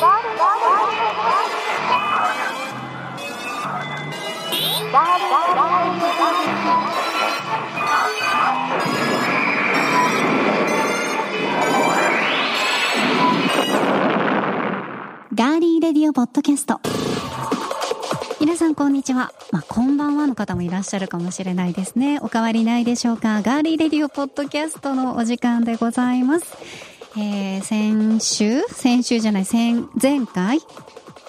ガーリーレディオポッドキャスト。皆さんこんにちは、まあ、こんばんはの方もいらっしゃるかもしれないですね。お変わりないでしょうか。ガーリーレディオポッドキャストのお時間でございます。えー、先週先週じゃない前前回？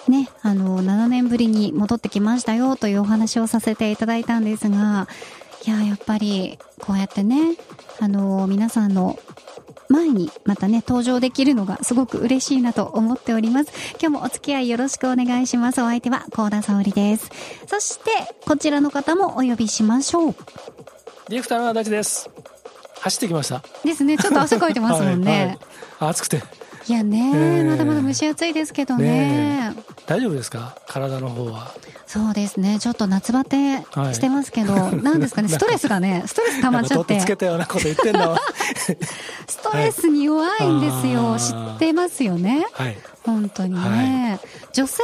ね、あの、7年ぶりに戻ってきましたよというお話をさせていただいたんですが、いや、やっぱり、こうやってね、あの、皆さんの前にまたね、登場できるのがすごく嬉しいなと思っております。今日もお付き合いよろしくお願いします。お相手は高田沙織です。そして、こちらの方もお呼びしましょう。ディレクターの足立です。走ってきました。ですね。ちょっと汗かいてますもんね。はい。はい、暑くて。いやね、えー、まだまだ蒸し暑いですけどね、ね、大丈夫ですか？体の方は。そうですね。ちょっと夏バテしてますけど、はい、なんですかね？ストレスがねストレス溜まっちゃって。つけたようなこと言ってんだわ。ストレスに弱いんですよ、はい、知ってますよね、はい、本当にね、女性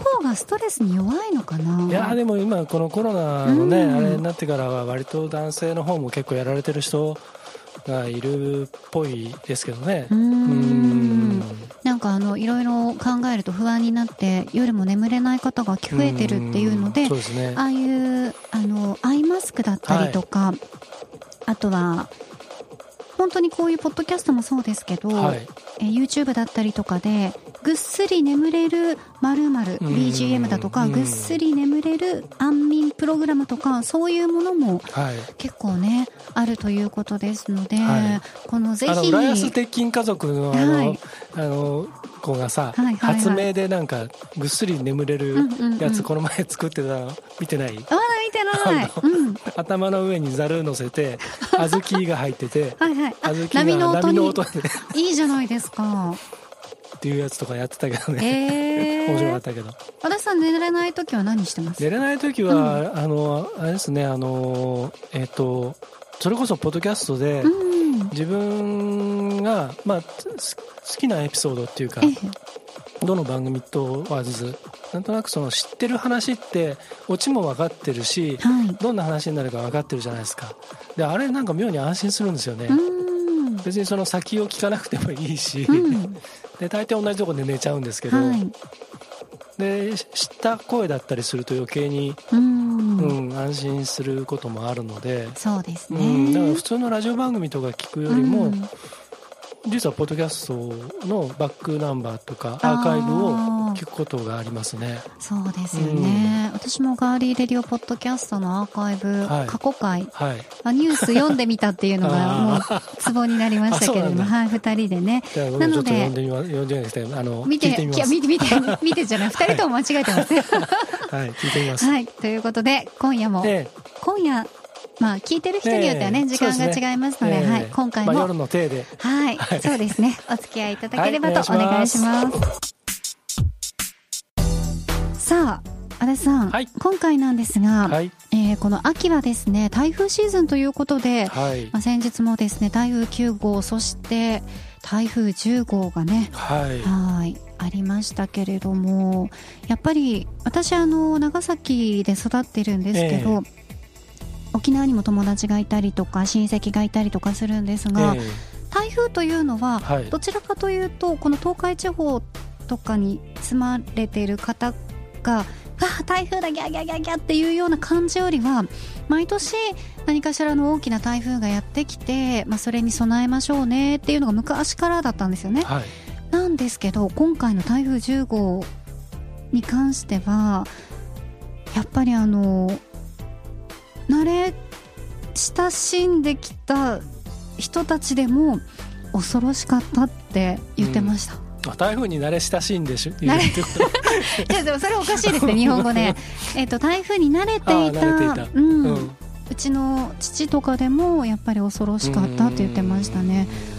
の方がストレスに弱いのかな？いやでも今このコロナのね、うん、あれになってからは割と男性の方も結構やられてる人がいるっぽいですけどね。うん。なんかあのいろいろ考えると不安になって夜も眠れない方が増えてるっていうので、ね、ああいうあのアイマスクだったりとか、はい、あとは本当にこういうポッドキャストもそうですけど、はい、え YouTube だったりとかでぐっすり眠れる〇〇 BGM だとかぐっすり眠れる安眠プログラムとかそういうものも結構ね、あるということですので、はい、このぜひ浦安鉄筋家族のあの、はい、あの子がさ、はいはいはい、発明でなんかぐっすり眠れるやつこの前作ってたの見てない？ああ見てない、うん、頭の上にざる乗せて 小豆が入っててはい、はい、小豆が波の音で。いいじゃないですか。っていうやつとかやってたけどね、えー、面白かったけど。足さん寝れない時は何してます？寝れない時は、うん、あのあれですねあのえっ、ー、とそれこそポッドキャストで、自分が、まあ、好きなエピソードっていうか、どの番組とはずなんとなくその知ってる話ってオチも分かってるし、はい、どんな話になるか分かってるじゃないですか。であれなんか妙に安心するんですよね。別にその先を聞かなくてもいいし、うん、で大体同じとこで寝ちゃうんですけど、はい、で知った声だったりすると余計に、うん、うん、安心することもあるので。そうですね、うん、だから普通のラジオ番組とか聞くよりも、実はポッドキャストのバックナンバーとかアーカイブを聞くことがありますね。そうですよね、うん、私もガーリーレディオポッドキャストのアーカイブ、はい、過去回、はい、ニュース読んでみたっていうのが もうツボになりましたけれども。はい2人でね。なので読んでみ読んでみあの見て見て見て 見てじゃない。2人とも間違えてます。はい。聞いてみます。はいということで今夜も、ええ、今夜まあ、聞いてる人によってはね、時間が違いますので、はい、今回も、夜の手で、はい、そうですね、お付き合いいただければとお願いします。さあ、足立さん、はい、今回なんですが、はい、えー、この秋はですね台風シーズンということで、はい、まあ、先日もですね台風9号そして台風10号がねはい。ありましたけれどもやっぱり私あの長崎で育ってるんですけど、えー沖縄にも友達がいたりとか親戚がいたりとかするんですが、えー、台風というのはどちらかというと、この東海地方とかに住まれている方があ台風だギャギャギャギャっていうような感じよりは毎年何かしらの大きな台風がやってきて、まあ、それに備えましょうねっていうのが昔からだったんですよね。はい、なんですけど今回の台風10号に関してはやっぱりあの慣れ親しんできた人たちでも恐ろしかったって言ってました、うん、台風に慣れ親しんでし慣れ いやでもそれおかしいですね日本語で、えと台風に慣れていたうん、うん、うちの父とかでもやっぱり恐ろしかったって言ってましたね。も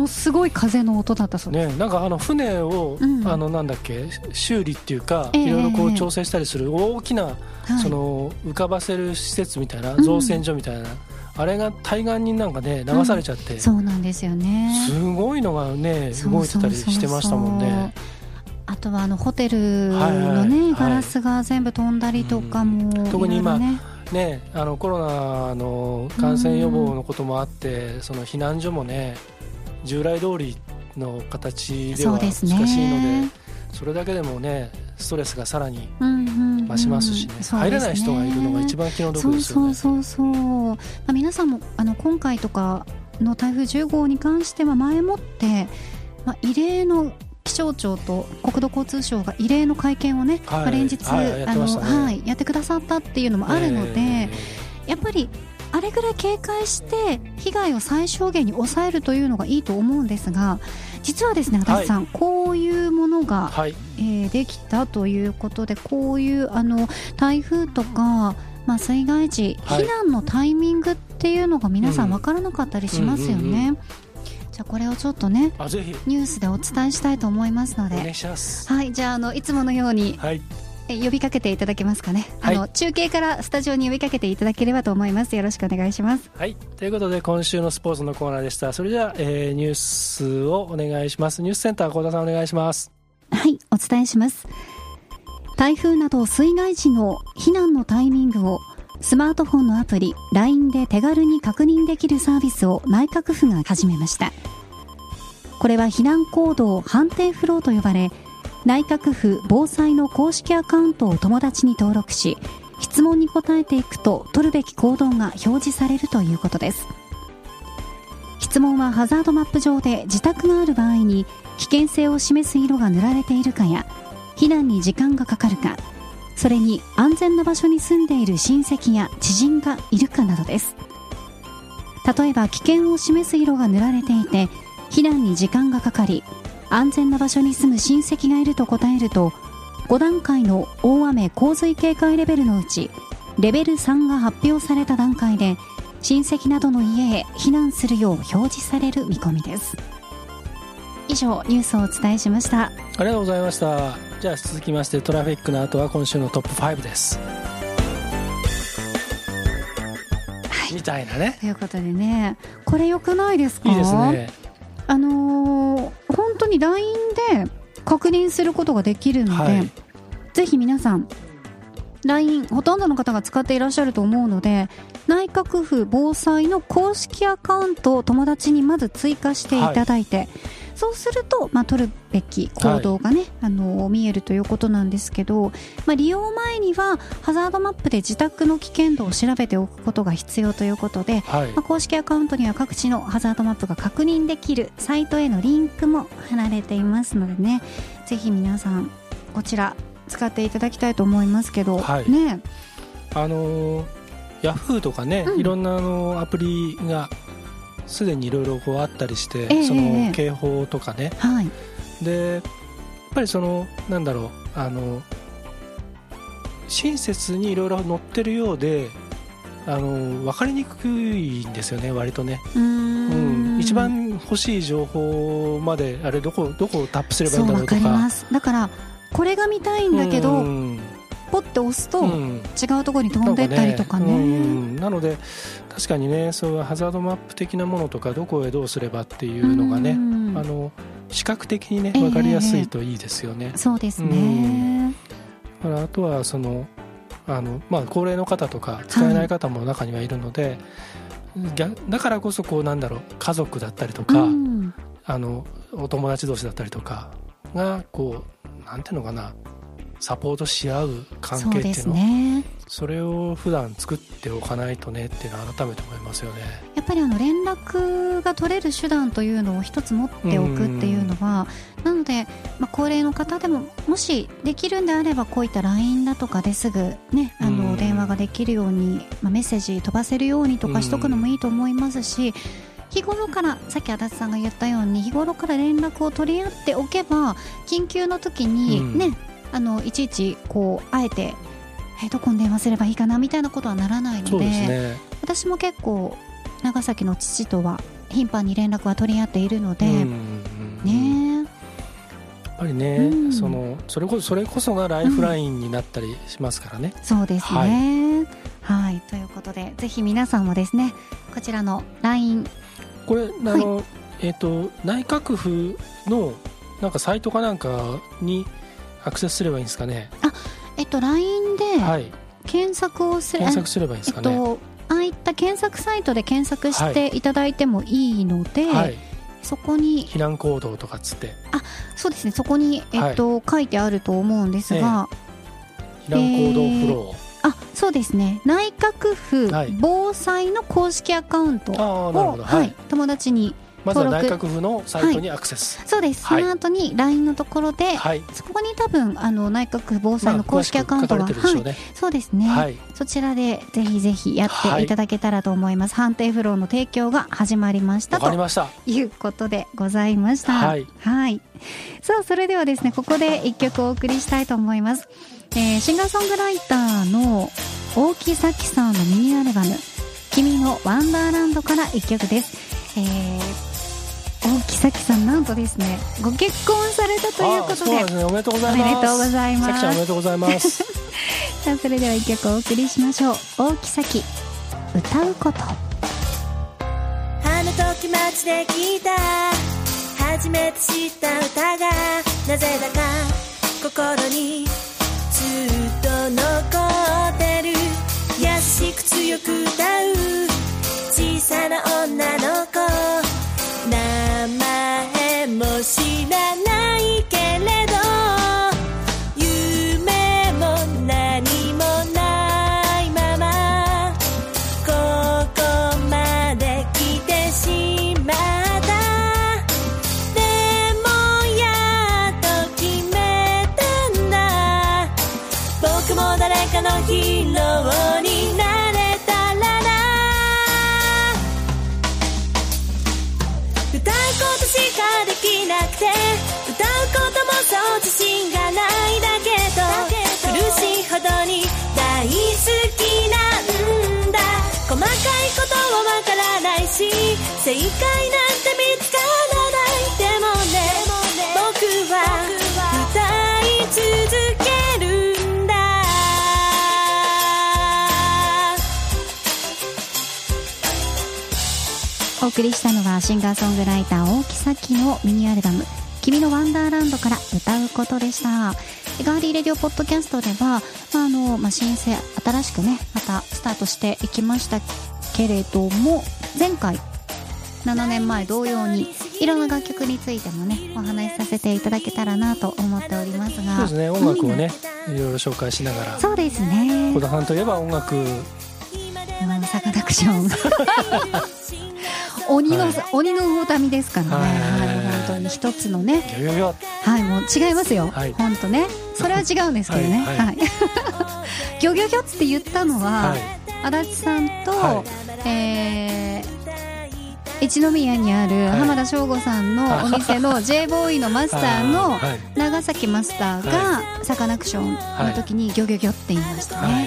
のすごい風の音だったそうです、ね、なんかあの船を、うん、あのなんだっけ修理っていうか、えー、いろいろこう調整したりする大きな、その浮かばせる施設みたいな、造船所みたいな、あれが対岸になんかね流されちゃって、そうなんですよね。すごいのがね動いてたりしてましたもんね。あとはあのホテルのね、ガラスが全部飛んだりとかも、特に今ね。あのコロナの感染予防のこともあって、その避難所もね従来通りの形では難しいのでそれだけでもねストレスがさらに増しますしね。うんうん、入れない人がいるのが一番気の毒ですよね。そうそうそうまあ、皆さんもあの今回とかの台風10号に関しては前もって、まあ、異例の気象庁と国土交通省が異例の会見をね、はい、連日、はい、やってくださったっていうのもあるので、えー、やっぱりあれぐらい警戒して被害を最小限に抑えるというのがいいと思うんですが実はですね足立さん、はい、こういうものが、はい、えー、できたということでこういうあの台風とか、まあ、水害時、避難のタイミングっていうのが皆さん分からなかったりしますよね。じゃこれをちょっとねニュースでお伝えしたいと思いますので。はいじゃあのいつものように、はい、呼びかけていただけますかね、はい、あの中継からスタジオに呼びかけていただければと思います。よろしくお願いします。はい。ということで今週のスポーツのコーナーでした。それでは、えー、ニュースをお願いします。ニュースセンター幸田さんお願いします。はいお伝えします。台風など水害時の避難のタイミングをスマートフォンのアプリ LINE で手軽に確認できるサービスを内閣府が始めました。これは避難行動判定フローと呼ばれ内閣府防災の公式アカウントを友達に登録し質問に答えていくと取るべき行動が表示されるということです。質問はハザードマップ上で自宅がある場合に危険性を示す色が塗られているかや避難に時間がかかるかそれに安全な場所に住んでいる親戚や知人がいるかなどです。例えば危険を示す色が塗られていて避難に時間がかかり安全な場所に住む親戚がいると答えると5段階の大雨洪水警戒レベルのうちレベル3が発表された段階で親戚などの家へ避難するよう表示される見込みです。以上ニュースをお伝えしました。ありがとうございました。じゃあ続きましてトラフィックの後は今週のトップ5です。みたいなね。ということでね。これよくないですか？いいですね。あのー、本当に LINE で確認することができるので、はい、ぜひ皆さん LINE ほとんどの方が使っていらっしゃると思うので内閣府防災の公式アカウントを友達にまず追加していただいて、はいそうすると、まあ、取るべき行動がね、はい、あの見えるということなんですけど、まあ、利用前にはハザードマップで自宅の危険度を調べておくことが必要ということで、はい、まあ、公式アカウントには各地のハザードマップが確認できるサイトへのリンクも貼られていますのでねぜひ皆さんこちら使っていただきたいと思いますけど、はい、ね。あのヤフーとかね、うん、いろんなあのアプリがすでにいろいろあったりして、えー、その警報とかね、はい、でやっぱりそのなんだろうあの親切にいろいろ載ってるようであの分かりにくいんですよね割とね。うん。一番欲しい情報まであれどこどこをタップすればいいんだろうとか。だからこれが見たいんだけどポッて押すと違うところに飛んでったりとかね。うん、なので確かにねそういうハザードマップ的なものとかどこへどうすればっていうのがね、あの視覚的にね分かりやすいといいですよね、えー、そうですね、うん、あとはそのあの、まあ、高齢の方とか使えない方も中にはいるので、はい、だからこそこうなんだろう家族だったりとか、うん、あのお友達同士だったりとかがこうなんていうのかなサポートし合う関係っていうのね、それを普段作っておかないとねっていうのは改めて思いますよね。やっぱりあの連絡が取れる手段というのを一つ持っておくっていうのは、なので、まあ、高齢の方でももしできるんであればこういった LINE だとかですぐ、ね、あの電話ができるように、まあ、メッセージ飛ばせるようにとかしとくのもいいと思いますし、日頃からさっき足立さんが言ったように日頃から連絡を取り合っておけば緊急の時にね、あのいちいちこうあえて、えどこに電話すればいいかなみたいなことはならないので、ね、私も結構長崎の父とは頻繁に連絡は取り合っているので、ね。やっぱりね、うん、そのそれこそそれこそがライフラインになったりしますからね。うん、そうですね、はい、はい、ということでぜひ皆さんもですねこちらの LINE これあの、はい、えっ、ー、と内閣府のなんかサイトかなんかにアクセスすればいいんですかね。あえっと LINE で検索をする、検索すればいいんですかね、えっと、ああいった検索サイトで検索してい。ただいてもいいので、はい、そこに避難行動とかつって。あそうですね。そこに、えっと、はい、書いてあると思うんですが、避難行動フロー、えー、あそうですね。内閣府防災の公式アカウントを、はい、友達にまずは内閣府のサイトにアクセス、はい、そうです、はい、その後に LINE のところで、はい、そこに多分あの内閣府防災の公式アカウントが、まあね、はい、そうですね、はい、そちらでぜひぜひやってい。ただけたらと思います、判定フローの提供が始まりましたということでございました。はい、さあそれではですねここで一曲お送りしたいと思います、えー、シンガーソングライターの大木咲さんのミニアルバム「君のワンダーランド」から一曲です。えー大木咲さんなんとですねご結婚されたということでで、ね、おめでとうございます。おめでとうございます。咲ちゃんおめでとうございます。さあそれでは一曲お送りしましょう。大木咲歌うこと。あの時街で聞いた。初めて知った歌がなぜだか心にずっと残ってる。優しく強く歌う小さな女の子正解なんて見つからないでもね僕は歌い続けるんだお送りしたのはシンガーソングライター大木咲のミニアルバム君のワンダーランドから歌うことでした。ガーリーレディオポッドキャストでは、まあ、あの、まあ、新生、新しくね、またスタートしていきましたけれども、前回、7年前同様に、いろんな楽曲についてもね、お話しさせていただけたらなと思っておりますが。そうですね、音楽をね、いろいろ紹介しながら。そうですね。小田さんといえば音楽。うん、サカナクション。鬼の、はい、鬼の魚民ですからね。はい当に一つのね。はいもう違いますよ、はい、本当ね。それは違うんですけどね。はい、はい、ギョギョギョって言ったのは、はい、足立さんと、はい、えー一宮にある浜田省吾さんのお店の J ボーイのマスターの長崎マスターがサカナクションの時にギョギョギョって言いましたね、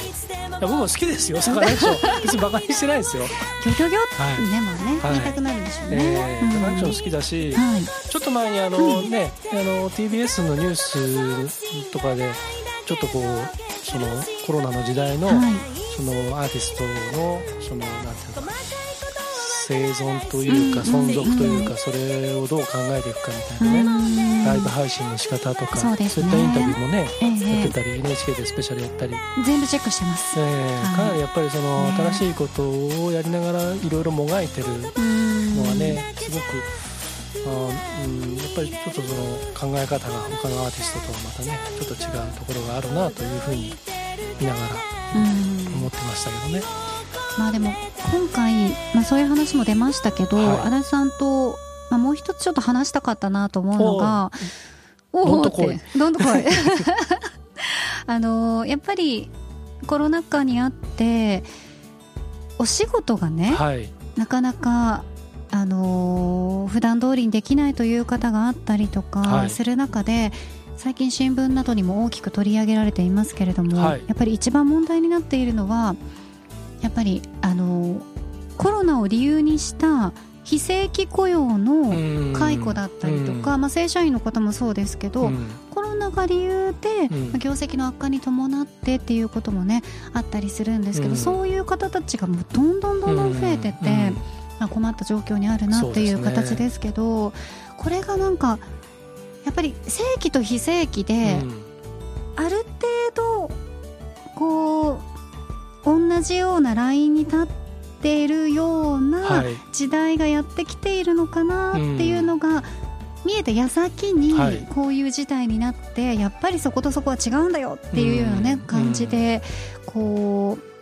僕も好きですよ、サカナクション。別にバカにしてないですよ。ギョギョギョってね、もね、言い。たくなるんでしょうね。サカナクション好きだし、ちょっと前にあのね、あの TBS のニュースとかで、ちょっとこう、そのコロナの時代の、そのアーティストの、その、なんていうか、生存というか存続というかそれをどう考えていくかみたいなねライブ配信の仕方とかそう,、いったインタビューもね、やってたり NHK でスペシャルやったり。全部チェックしてます、えーかなりやっぱりその新しいことをやりながらいろいろもがいてるのはねすごくあうん、やっぱりちょっとその考え方が他のアーティストとはまたねちょっと違うところがあるなというふうに見ながら思ってましたけどね。まあでも今回、まあ、そういう話も出ましたけど、はい、足立さんと、まあ、もう一つちょっと話したかったなと思うのがおおって。どんどん来い。あのやっぱりコロナ禍にあってお仕事がね、はい、なかなかあのー、普段通りにできないという方があったりとかする中で、はい、最近新聞などにも大きく取り上げられていますけれども、はい、やっぱり一番問題になっているのはやっぱりあのコロナを理由にした非正規雇用の解雇だったりとか、まあ、正社員の方もそうですけど、コロナが理由で、まあ、業績の悪化に伴ってっていうこともねあったりするんですけど、そういう方たちがもうどんどんどんどん増えてて、まあ、困った状況にあるなっていう形ですけどこれがなんかやっぱり正規と非正規で、ある程度こう同じようなラインに立っているような時代がやってきているのかなっていうのが、見えた矢先にこういう事態になって、やっぱりそことそこは違うんだよっていうようなね、感じでこう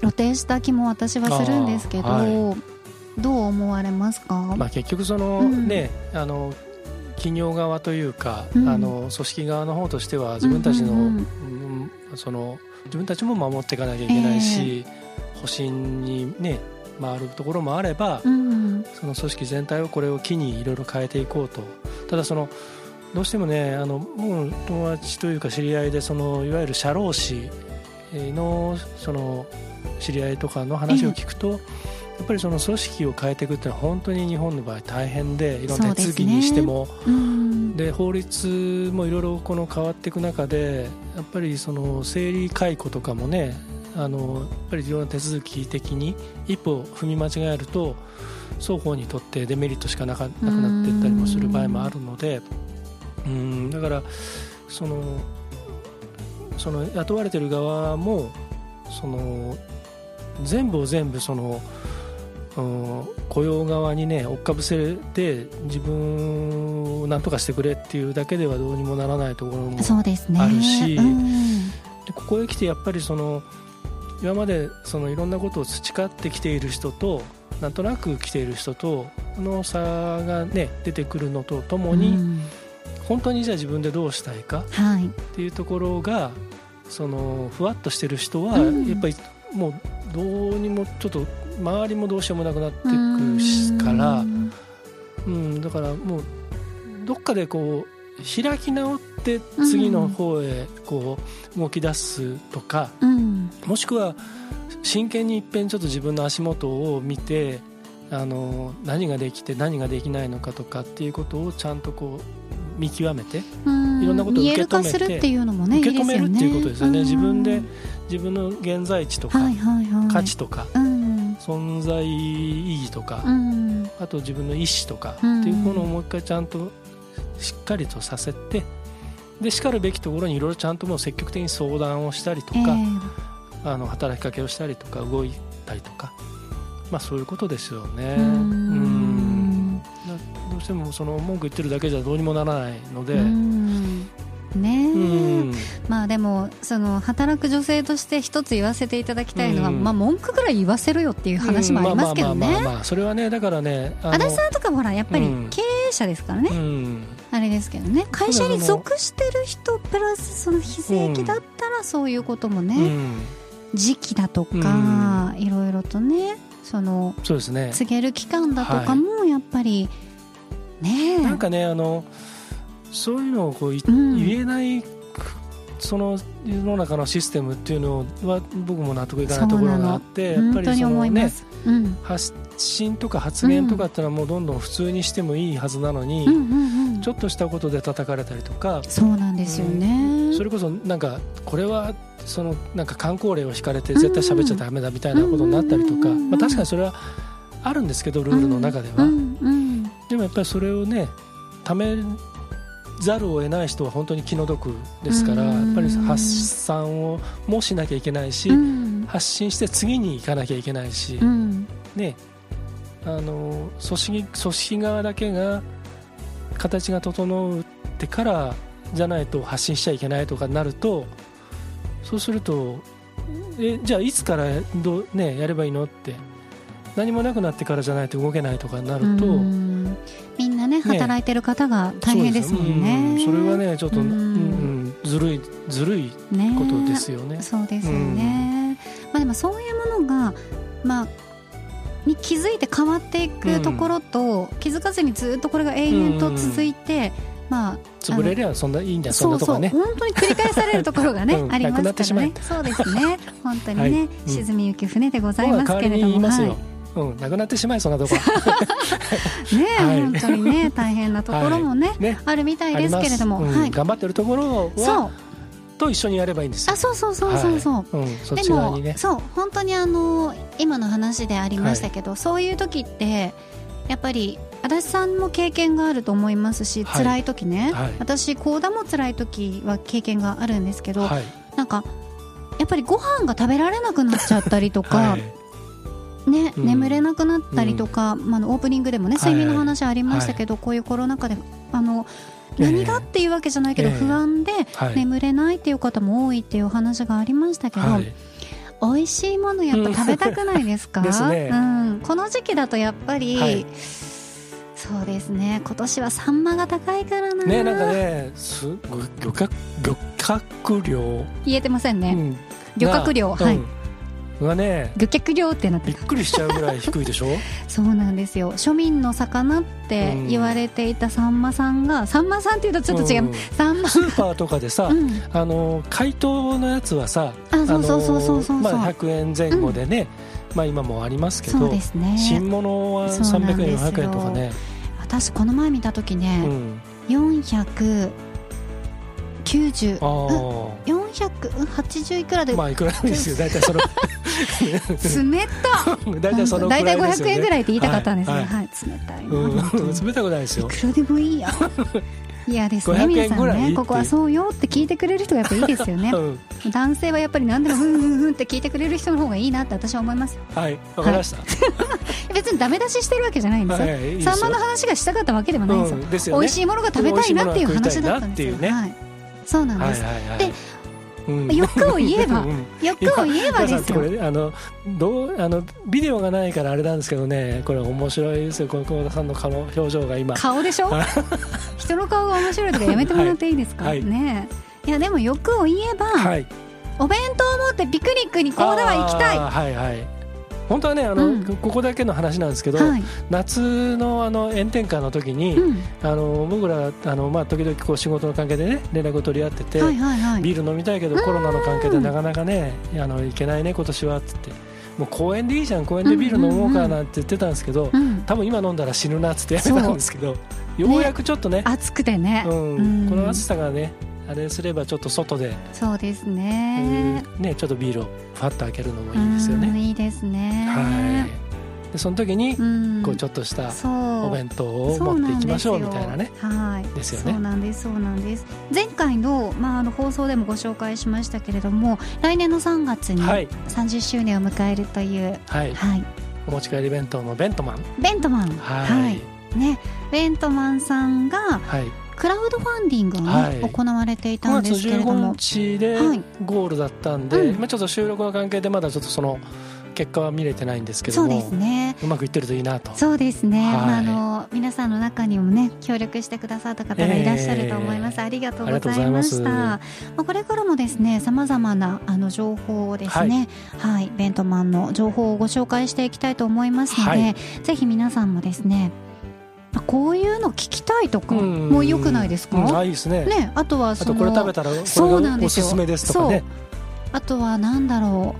露呈した気も私はするんですけど、はい、どう思われますか、まあ、結局その、ねあの企業側というか、うん、あの組織側の方としては自分たちの、その自分たちも守っていかなきゃいけないし、えー、保身にね回るところもあれば、うん、その組織全体をこれを機にいろいろ変えていこうと。ただそのどうしてもねあの友達というか知り合いでそのいわゆる社労士のその知り合いとかの話を聞くと、えー、やっぱりその組織を変えていくっていうのは本当に日本の場合大変でいろんな手続きにしても。で、ね。うん、法律もいろいろこの変わっていく中でやっぱりその生理解雇とかもねあのやっぱりいろんな手続き的に一歩踏み間違えると双方にとってデメリットしかなかなくなっていったりもする場合もあるのでうんだからそのその雇われてる側もその全部を全部その雇用側にね追っかぶせて自分を何とかしてくれっていうだけではどうにもならないところもあるし、ねでここへ来てやっぱりその今までそのいろんなことを培ってきている人となんとなく来ている人との差が、ね、出てくるのとともに、うん、本当にじゃあ自分でどうしたいかっていうところが、そのふわっとしてる人は、やっぱりもうどうにもちょっと周りもどうしようもなくなっていくから、うん、だからもうどっかでこう開き直って次の方へこう動き出すとか、もしくは真剣にいっぺんちょっと自分の足元を見てあの何ができて何ができないのかとかっていうことをちゃんとこう見極めていろんなことを受け止めて、受け止めるっていうことですよね。自分で自分の現在地とか、価値とか、存在意義とか、あと自分の意思とかっていうものをもう一回ちゃんとしっかりとさせてでしかるべきところにいろいろちゃんともう積極的に相談をしたりとか、えー、あの働きかけをしたりとか動いたりとか、まあ、そういうことですよね。うん。どうしてもその文句言ってるだけじゃどうにもならないので。ね。まあでもその働く女性として一つ言わせていただきたいのは、まあ文句ぐらい言わせろよっていう話もありますけどね。それはねだからね足立さんとかもほらやっぱり経営者ですからね、あれですけどね。会社に属してる人プラスその非正規だったらそういうこともね、時期だとか、いろいろとねそのそうですね。告げる期間だとかもやっぱりね。なんかねあのそういうのをこう、うん、言えないその世の中のシステムっていうのは僕も納得いかないところがあってやっぱりそのね、うん、発信とか発言とかっていうのはもうどんどん普通にしてもいいはずなのに、うんうんうん、ちょっとしたことで叩かれたりとか。そうなんですよね、それこそなんかこれはそのなんか観光令を引かれて絶対喋っちゃだめだみたいなことになったりとか、まあ、確かにそれはあるんですけどルールの中では、でもやっぱりそれをねためざるを得ない人は本当に気の毒ですからやっぱり発散をもしなきゃいけないし、発信して次に行かなきゃいけないし、ね、あの組織組織側だけが形が整ってからじゃないと発信しちゃいけないとかになるとそうするとえじゃあいつからど、ね、やればいいのって何もなくなってからじゃないと動けないとかになるとみんなね働いてる方が大変ですもんね、ね、それはねちょっと、うん、ずるいずるいことですよね、ね、そうですよね、まあ、でもそういうものがまあに気づいて変わっていくところと、うん、気づかずにずっとこれが永遠と続いて、まあ、潰れりゃそんないいんだそんなとこね。そうそう本当に繰り返されるところがね、うん、ありますからね。そうですね。本当にね、はい、沈みゆき船でございますけれども、はいうん、なくなってしまいそんなとこ。ねえ、はい、本当にね大変なところもねはい、ね。あるみたいですけれども、うん、はい、頑張ってるところはと一緒にやればいいんですあそうそうそうそうそう、はい。うん、そっち側にね。そう本当にあの今の話でありましたけど、はい、そういう時ってやっぱり足立さんも経験があると思いますし、はい、辛い時ね、はい、私幸田も辛い時は経験があるんですけど、はい、なんかやっぱりご飯が食べられなくなっちゃったりとか、ね、うん、眠れなくなったりとか、うん、まあ、オープニングでもね睡眠の話ありましたけど、こういうコロナ禍であの何がっていうわけじゃないけど、不安で眠れないっていう方も多いっていう話がありましたけど、美味しいものやっぱ食べたくないですか？ね、うん、この時期だとやっぱり、はい、そうですね。今年はサンマが高いからな。ねなんかねす漁獲漁獲量。言えてませんね、うん、漁獲量。はい、うんがね。漁客漁ってなってびっくりしちゃうぐらい低いでしょ？そうなんですよ。庶民の魚って言われていたサンマさんが、うん、サンマさんっていうとちょっと違う、うん、サンマスーパーとかでさ、うん、あの解凍のやつはさあそうそうそうそうそうまあ、100円前後でね、まあ今もありますけどそうですね。新物は300円400円とかね。私この前見た時ね、うん、400 90あ480いくらで？まあいくらでですよ。大体その冷た。大体その大体500円ぐらいって言いたかったんですね、はい、はい、冷たいうん、冷たくないですよ。いくらでもいいや嫌ですね。皆さんねここはそうよって聞いてくれる人がやっぱいいですよね、うん、男性はやっぱり何でもふんふんふんって聞いてくれる人の方がいいなって私は思いますよ。はい。わかりました、はい、別にダメ出ししてるわけじゃないんですよ、はい、サンマの話がしたかったわけでもないんですよ。うん。ですよね、美味しいものが食べたいなっていう話だったんですよ。ね、はい。そうなんです、はいはいはい、でうん、欲を言えば、欲を言えばですよ。これあのどうあのビデオがないからあれなんですけどね、これ面白いですよ。この久保田さんの顔の表情が今。顔でしょ？人の顔が面白いとかやめてもらっていいですか？はい、ね。いやでも欲を言えば、はい、お弁当を持ってピクニックにコーダは行きたい。はいはい。本当はねあの、うん、ここだけの話なんですけど、はい、夏のあの炎天下の時に、うん、あの僕らあの、まあ、時々こう仕事の関係でね連絡を取り合ってて、はいはいはい、ビール飲みたいけどコロナの関係でなかなかねあの行けないね今年はっつって。もう公園でいいじゃん公園でビール飲もうかなんて言ってたんですけど、うん。うんうん、多分今飲んだら死ぬなっつってやめたんですけどようやくちょっとね暑くてね、うん、この暑さがねあれすればちょっと外で。そうですね。ねちょっとビールをファッと開けるのもいいですよね。いいですね。はい。でその時にこうちょっとしたお弁当を持っていきましょうみたいなね。はい。ですよね。そうなんですそうなんです。前回の,、まあ、あの放送でもご紹介しましたけれども来年の3月に30周年を迎えるという、はい、はい、お持ち帰り弁当のベントマン。ベントマン。はい、はい、ね。ベントマンさんが、はいクラウドファンディングが、ねはい、行われていたんですけれども。9月15日でゴールだったんで、はいちょっと収録の関係でまだちょっとその結果は見れてないんですけどもそうですね。うまくいってるといいなと。そうですね、はい、まあ、あの皆さんの中にもね協力してくださった方がいらっしゃると思います、えー、ありがとうございました。まあ、これからもですねさまざまなあの情報をですね、はい、はい、ベントマンの情報をご紹介していきたいと思いますので、はい、ぜひ皆さんもですねこういうの聞きたいとかもよくないですか、うん、あいいですね。ねあとはそのこれ食べたらこれがおすすめですとかね。あとはなんだろ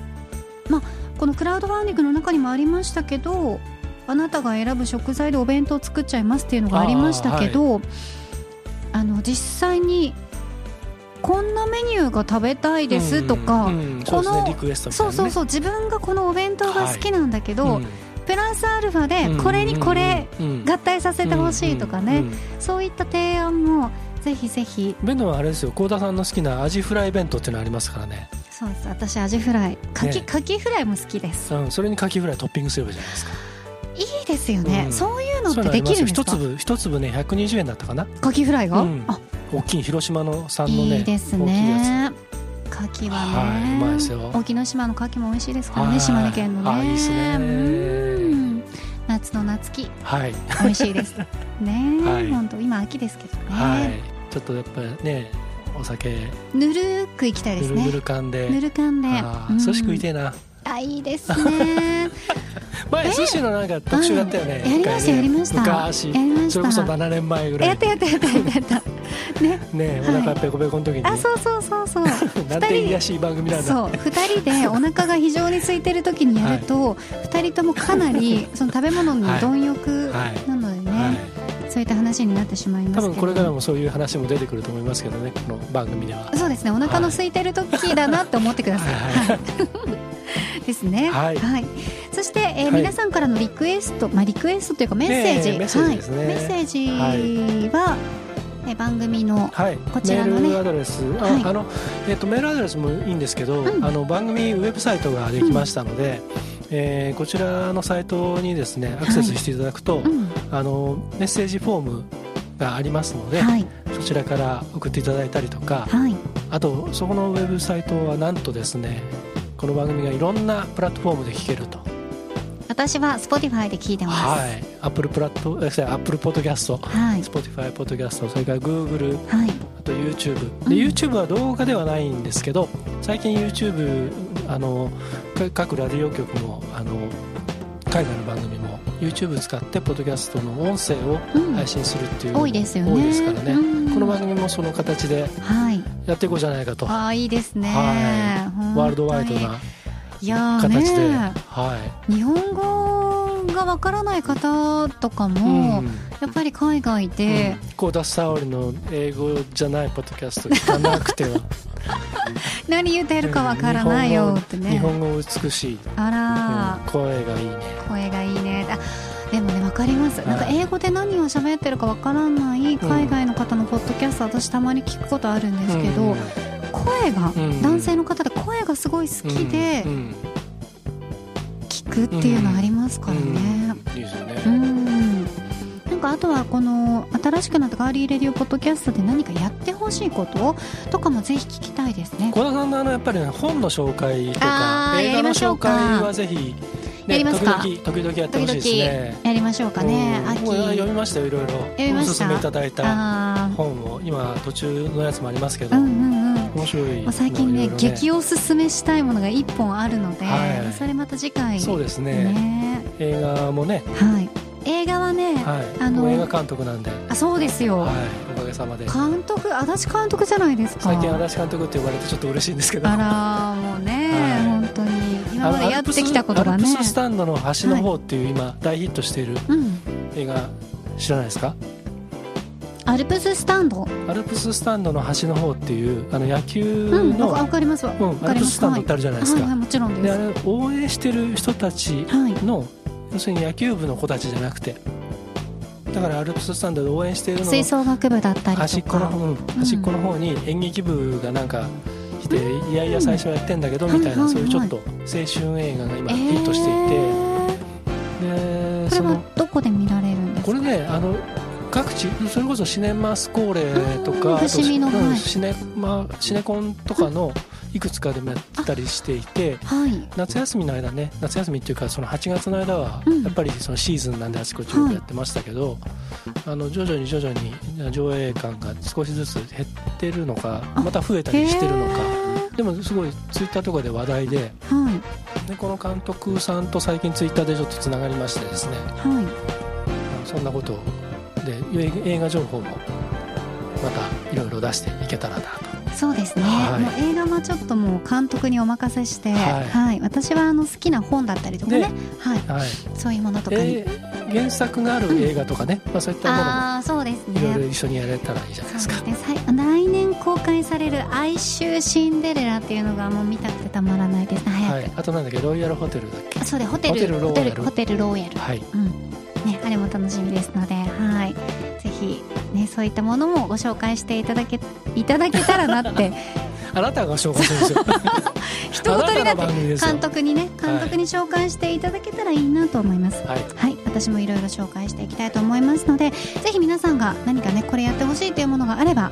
う。まあこのクラウドファンディングの中にもありましたけどあなたが選ぶ食材でお弁当を作っちゃいますっていうのがありましたけどあ、はい、あの実際にこんなメニューが食べたいですとか、うん。うん、この、ね。ね、そうそうそう。自分がこのお弁当が好きなんだけど、はい。うんプラスアルファでこれにこれ合体させてほしいとかね。そういった提案もぜひぜひ。弁当はあれですよ。幸田さんの好きなアジフライ弁当っていうのありますからね。そうです。私アジフライ。かき、ね、かきフライも好きです、うん、それにかきフライトッピングすればいいじゃないですか。いいですよね、うん、そういうのってできるんですか？一粒一粒ね120円だったかな。かきフライが、うん、あ。大きい広島の産のねいいですね。牡蠣はね、はい、うまいですよ。沖ノ島の牡蠣も美味しいですからね島根県のね。あいいですね夏の夏木はい。美味しいです。ね、はい、本当今秋ですけどね、はい、ちょっとやっぱりねお酒。ぬるくいきたいですね。ぬるかんで。ぬるかん。で寿司食いてえな。あいいですね。前寿司のなんか特集だったよね、やりましたやりました。昔。それこそ7年前ぐらい。やったやったやったやったね。ねお腹ペコペコの時に。あそうそうそうそう。なんて癒やしい番組なんだ。そう2人でお腹が非常に空いてる時にやると2人ともかなりその食べ物に貪欲なのでねそういった話になってしまいます多分これからもそういう話も出てくると思いますけどねこの番組では。そうですねお腹の空いてる時だなって思ってください、はい、ですね。はい、はい、そして、えー、皆さんからのリクエスト、まあ、リクエストというかメッセージ、メッセージね、メッセージは、え番組のこちらの、ね、メールアドレス、はい、あのえーと、メールアドレスもいいんですけど、うん、あの番組ウェブサイトができましたので、うん、えー、こちらのサイトにですねアクセスしていただくと、はい。うん、あのメッセージフォームがありますので、はい、そちらから送っていただいたりとか、はい、あとそこのウェブサイトはなんとですねこの番組がいろんなプラットフォームで聞けると私は Spotify で聞いてます。はい。 Apple プラット、 Apple ポッドキャスト、はい、Spotify ポッドキャスト、それから Google、はい、あと YouTube。で、うん、YouTube は動画ではないんですけど、最近 YouTube あの各ラディオ局もあの海外の番組も YouTube 使ってポッドキャストの音声を配信するっていう、うん、多いですよね。多いですからね、うん、この番組もその形でやっていこうじゃないかと、ああいいですね、はい、ワールドワイドな形で、はい、日本語がわからない方とかも、うん、やっぱり海外で、うん、コーダ・サオリの英語じゃないポッドキャスト聞かなくては。何言ってるかわからないよってね。日本語美しい。あら、うん、声がいいね。声がいいね。でもね分かります、なんか英語で何を喋ってるかわからない海外の方のポッドキャスト、私たまに聞くことあるんですけど、声が、男性の方で声がすごい好きで、聞くっていうのありますからね。いいですよね。うん。なんかあとはこの新しくなったガーリーレディオポッドキャストで何かやってほしいこととかもぜひ聞きたいですね。小田さんのあのやっぱり、ね、本の紹介とか映画の紹介はぜひやりますか？時々やってほしいですね。やりましょうかね。秋。読みましたよいろいろ。読みました？おすすめいただいた本を。今途中のやつもありますけど、うんうんうん、面白い、最近ね、ね、激おすすめしたいものが一本あるので、はい、それまた次回そうですね、ね、映画もね。はい。映画はね、はい、あの映画監督なんで。あそうですよ、はい、おかげさまで。監督足立監督じゃないですか。最近足立監督って呼ばれてちょっと嬉しいんですけど。あらもうね、はい、本当に。今までやってきたことがね。アルプススタンドの端の方っていう今大ヒットしている映画、知らないですか？アルプススタンド。アルプススタンドの端の方っていうあの野球の、うん、分かります。わ、うん、アルプススタンドってあるじゃないですか、はい、はい、もちろんです。で応援してる人たちの、はい、要するに野球部の子たちじゃなくて。だからアルプススタンドで応援しているの吹奏楽部だったり端っこの,、うん、端っこの方に演劇部がなんか来て、いやいや最初やってんだけどみたいな、そういうちょっと青春映画が今ヒットしていて、えー、でこれはどこで見られるんですか？これねあの各地？それこそシネマスコーレとか、シネマシネコンとかのいくつかでもやったりしていて、はい、夏休みの間ね夏休みっていうかその8月の間はやっぱりそのシーズンなんであちこちやってましたけど、あの徐々に徐々に上映感が少しずつ減ってるのかまた増えたりしてるのか。でもすごいツイッターとかで話題で,、はい、でこの監督さんと最近ツイッターでちょっとつながりましてですね、はい、そんなことで映画情報もまたいろいろ出していけたらなと。そうですね、はい、もう映画はちょっともう監督にお任せして、はい、はい、私はあの好きな本だったりとかね、はい、はい、そういうものとかに、えー、原作がある映画とかね、うん、まあ、そういったものもあそうですね。いろいろ一緒にやれたらいいじゃないですか。ね、来年公開される「哀愁シンデレラ」っていうのがもう見たくてたまらないです。はい、あとなんだっけ？ロイヤルホテルだっけ？そうでホテル。ホテルローヤル。ホテルローヤル、はい。うんね、あれも楽しみですのではい。ぜひね、そういったものもご紹介していただけいただけたらなって。あなたが紹介するんですよ。人ごとになって監督にね監督に紹介していただけたらいいなと思います、はい、はい、私もいろいろ紹介していきたいと思いますのでぜひ皆さんが何かねこれやってほしいというものがあれば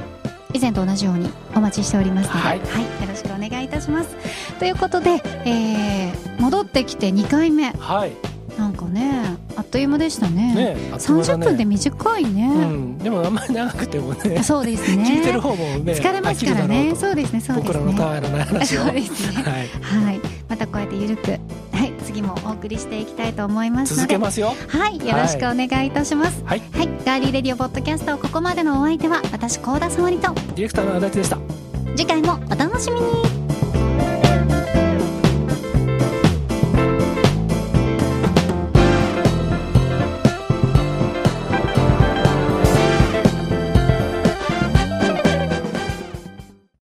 以前と同じようにお待ちしておりますので、はい、はい、よろしくお願いいたします。ということで、えー、戻ってきて2回目。はい。なんかねという間でしたね。ね三十分で短いね、うん、でもあんまり長くてもね。そうですね。聞いてる方もね疲れますからね。そうですねそうですね。僕らのたわいのない話を。そうですね。はい、はい、またこうやってゆるくはい次もお送りしていきたいと思います続けますよ。はいよろしくお願いいたします。はい、はい、ガーリーレディオポッドキャストここまでのお相手は私高田沙織と。ディレクターの足立でした。次回もお楽しみに